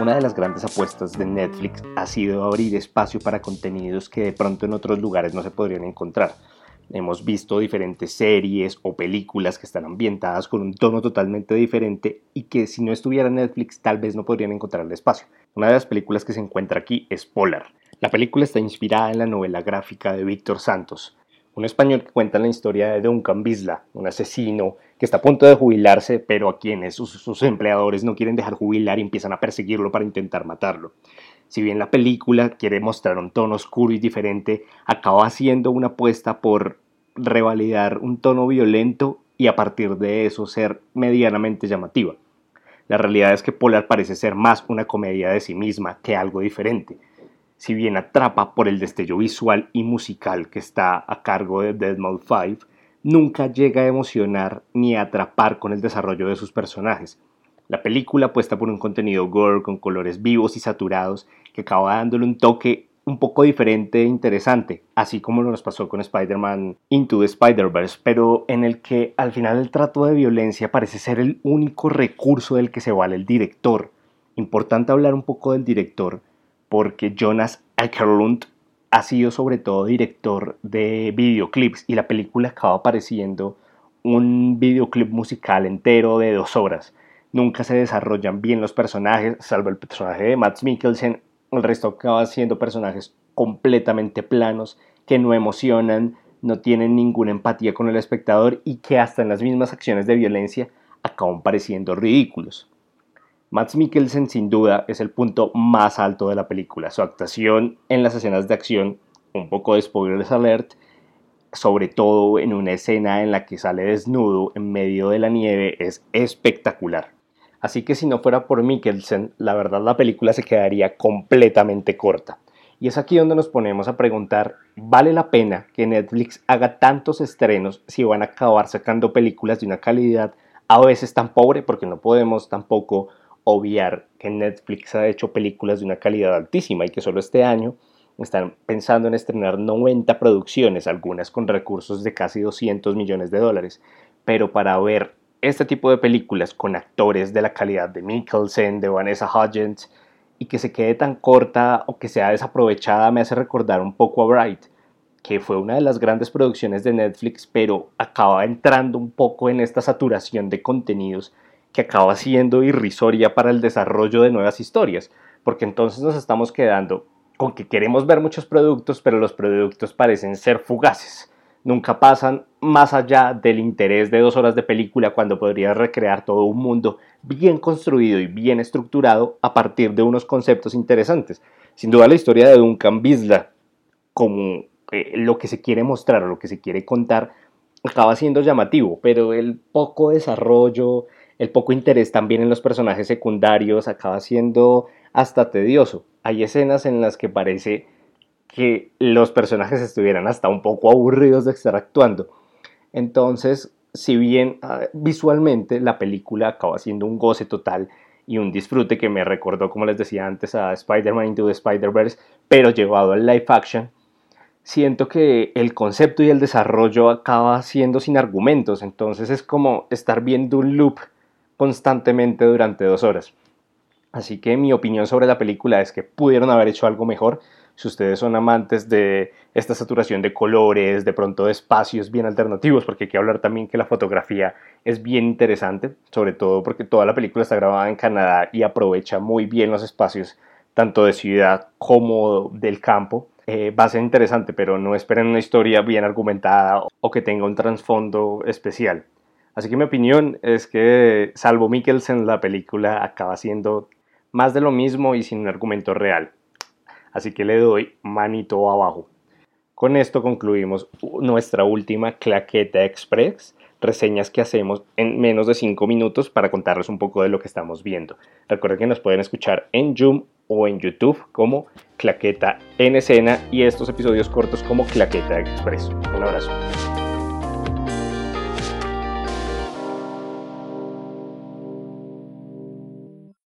Una de las grandes apuestas de Netflix ha sido abrir espacio para contenidos que de pronto en otros lugares no se podrían encontrar. Hemos visto diferentes series o películas que están ambientadas con un tono totalmente diferente y que si no estuviera Netflix tal vez no podrían encontrar el espacio. Una de las películas que se encuentra aquí es Polar. La película está inspirada en la novela gráfica de Víctor Santos, un español que cuenta la historia de Duncan Bisla, un asesino que está a punto de jubilarse, pero a quienes sus, empleadores no quieren dejar jubilar y empiezan a perseguirlo para intentar matarlo. Si bien la película quiere mostrar un tono oscuro y diferente, acaba haciendo una apuesta por revalidar un tono violento y a partir de eso ser medianamente llamativa. La realidad es que Polar parece ser más una comedia de sí misma que algo diferente si bien atrapa por el destello visual y musical que está a cargo de Dead 5, nunca llega a emocionar ni a atrapar con el desarrollo de sus personajes. La película apuesta por un contenido gore con colores vivos y saturados que acaba dándole un toque un poco diferente e interesante, así como nos pasó con Spider-Man Into the Spider-Verse, pero en el que al final el trato de violencia parece ser el único recurso del que se vale el director. Importante hablar un poco del director, porque Jonas Akerlund ha sido sobre todo director de videoclips y la película acaba apareciendo un videoclip musical entero de dos horas. Nunca se desarrollan bien los personajes, salvo el personaje de Matt Mikkelsen. El resto acaba siendo personajes completamente planos que no emocionan, no tienen ninguna empatía con el espectador y que hasta en las mismas acciones de violencia acaban pareciendo ridículos. Max Mikkelsen sin duda es el punto más alto de la película. Su actuación en las escenas de acción, un poco de spoilers alert, sobre todo en una escena en la que sale desnudo en medio de la nieve, es espectacular. Así que si no fuera por Mikkelsen, la verdad la película se quedaría completamente corta. Y es aquí donde nos ponemos a preguntar, ¿vale la pena que Netflix haga tantos estrenos si van a acabar sacando películas de una calidad a veces tan pobre? Porque no podemos tampoco obviar que Netflix ha hecho películas de una calidad altísima y que solo este año están pensando en estrenar 90 producciones, algunas con recursos de casi 200 millones de dólares. Pero para ver este tipo de películas con actores de la calidad de Mikkelsen, de Vanessa Hudgens, y que se quede tan corta o que sea desaprovechada me hace recordar un poco a Bright, que fue una de las grandes producciones de Netflix, pero acaba entrando un poco en esta saturación de contenidos que acaba siendo irrisoria para el desarrollo de nuevas historias, porque entonces nos estamos quedando con que queremos ver muchos productos, pero los productos parecen ser fugaces. Nunca pasan más allá del interés de dos horas de película cuando podría recrear todo un mundo bien construido y bien estructurado a partir de unos conceptos interesantes. Sin duda la historia de Duncan Bisla, como eh, lo que se quiere mostrar o lo que se quiere contar, acaba siendo llamativo, pero el poco desarrollo, el poco interés también en los personajes secundarios acaba siendo hasta tedioso. Hay escenas en las que parece que los personajes estuvieran hasta un poco aburridos de estar actuando. Entonces, si bien ah, visualmente la película acaba siendo un goce total y un disfrute que me recordó, como les decía antes, a Spider-Man Into the Spider-Verse, pero llevado al live action, siento que el concepto y el desarrollo acaba siendo sin argumentos. Entonces es como estar viendo un loop constantemente durante dos horas. Así que mi opinión sobre la película es que pudieron haber hecho algo mejor. Si ustedes son amantes de esta saturación de colores, de pronto de espacios bien alternativos, porque hay que hablar también que la fotografía es bien interesante, sobre todo porque toda la película está grabada en Canadá y aprovecha muy bien los espacios tanto de ciudad como del campo. Eh, va a ser interesante, pero no esperen una historia bien argumentada o que tenga un trasfondo especial. Así que mi opinión es que, salvo Mikkelsen, la película acaba siendo más de lo mismo y sin un argumento real. Así que le doy manito abajo. Con esto concluimos nuestra última Claqueta Express, reseñas que hacemos en menos de 5 minutos para contarles un poco de lo que estamos viendo. Recuerden que nos pueden escuchar en Zoom o en YouTube como Claqueta en escena y estos episodios cortos como Claqueta Express. Un abrazo.